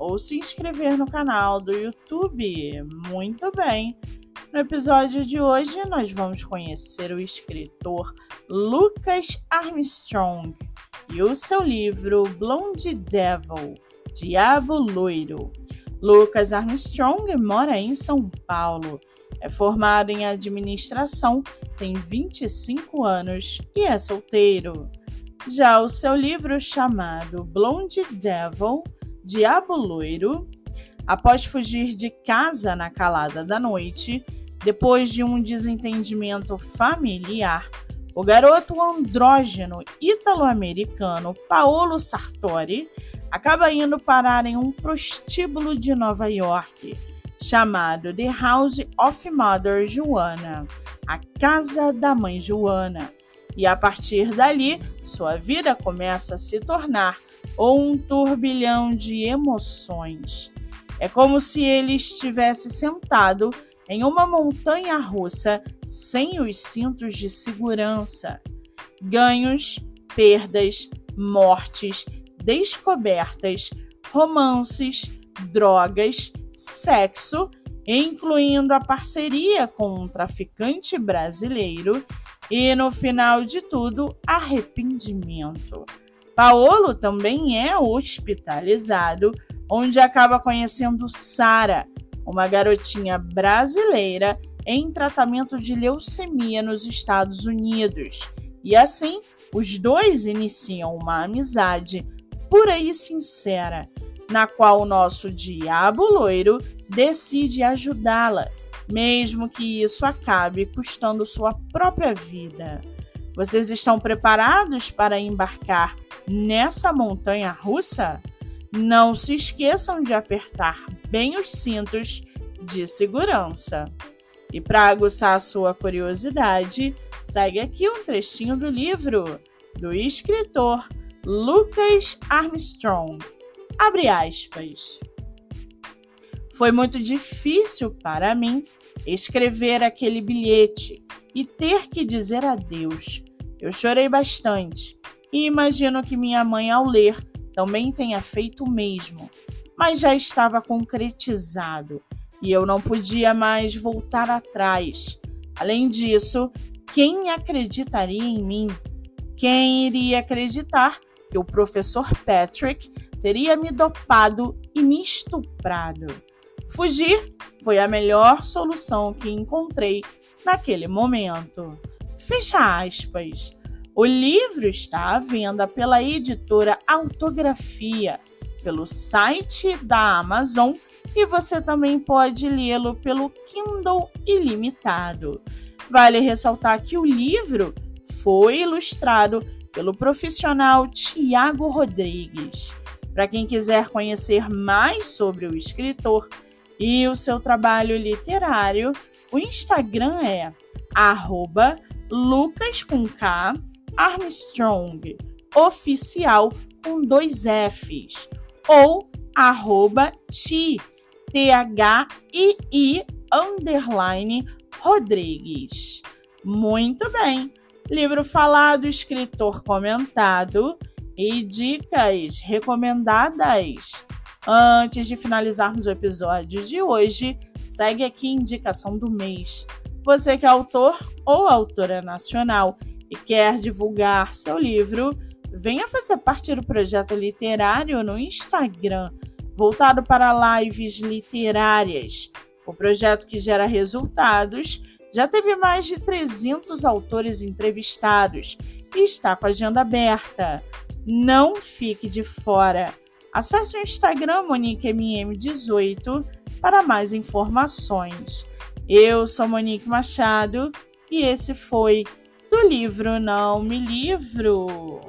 ou se inscrever no canal do YouTube. Muito bem! No episódio de hoje, nós vamos conhecer o escritor Lucas Armstrong e o seu livro Blonde Devil Diabo Loiro. Lucas Armstrong mora em São Paulo. É formado em administração, tem 25 anos e é solteiro. Já o seu livro chamado Blonde Devil Diabo Loiro, após fugir de casa na calada da noite, depois de um desentendimento familiar, o garoto andrógeno italo-americano Paolo Sartori acaba indo parar em um prostíbulo de Nova York chamado The House of Mother Joanna, a casa da mãe Joana, e a partir dali sua vida começa a se tornar um turbilhão de emoções. É como se ele estivesse sentado em uma montanha russa sem os cintos de segurança. Ganhos, perdas, mortes, descobertas, romances, drogas, sexo, incluindo a parceria com um traficante brasileiro e, no final de tudo, arrependimento. Paolo também é hospitalizado, onde acaba conhecendo Sara, uma garotinha brasileira em tratamento de leucemia nos Estados Unidos. E assim, os dois iniciam uma amizade pura e sincera, na qual o nosso diabo loiro decide ajudá-la mesmo que isso acabe custando sua própria vida. Vocês estão preparados para embarcar nessa montanha russa? Não se esqueçam de apertar bem os cintos de segurança. E para aguçar a sua curiosidade, segue aqui um trechinho do livro do escritor Lucas Armstrong. Abre aspas. Foi muito difícil para mim escrever aquele bilhete e ter que dizer adeus. Eu chorei bastante e imagino que minha mãe, ao ler, também tenha feito o mesmo, mas já estava concretizado e eu não podia mais voltar atrás. Além disso, quem acreditaria em mim? Quem iria acreditar que o professor Patrick teria me dopado e me estuprado? Fugir foi a melhor solução que encontrei naquele momento. Fecha aspas. O livro está à venda pela editora Autografia, pelo site da Amazon e você também pode lê-lo pelo Kindle Ilimitado. Vale ressaltar que o livro foi ilustrado pelo profissional Tiago Rodrigues. Para quem quiser conhecer mais sobre o escritor, e o seu trabalho literário, o Instagram é arroba Lucas com K Armstrong oficial com dois Fs ou arroba ti T-H-I-I underline Rodrigues. Muito bem. Livro falado, escritor comentado e dicas recomendadas. Antes de finalizarmos o episódio de hoje, segue aqui a indicação do mês. Você que é autor ou autora nacional e quer divulgar seu livro, venha fazer parte do projeto literário no Instagram, voltado para lives literárias. O projeto que gera resultados já teve mais de 300 autores entrevistados e está com a agenda aberta. Não fique de fora. Acesse o Instagram MoniqueMM18 para mais informações. Eu sou Monique Machado e esse foi do livro Não Me Livro.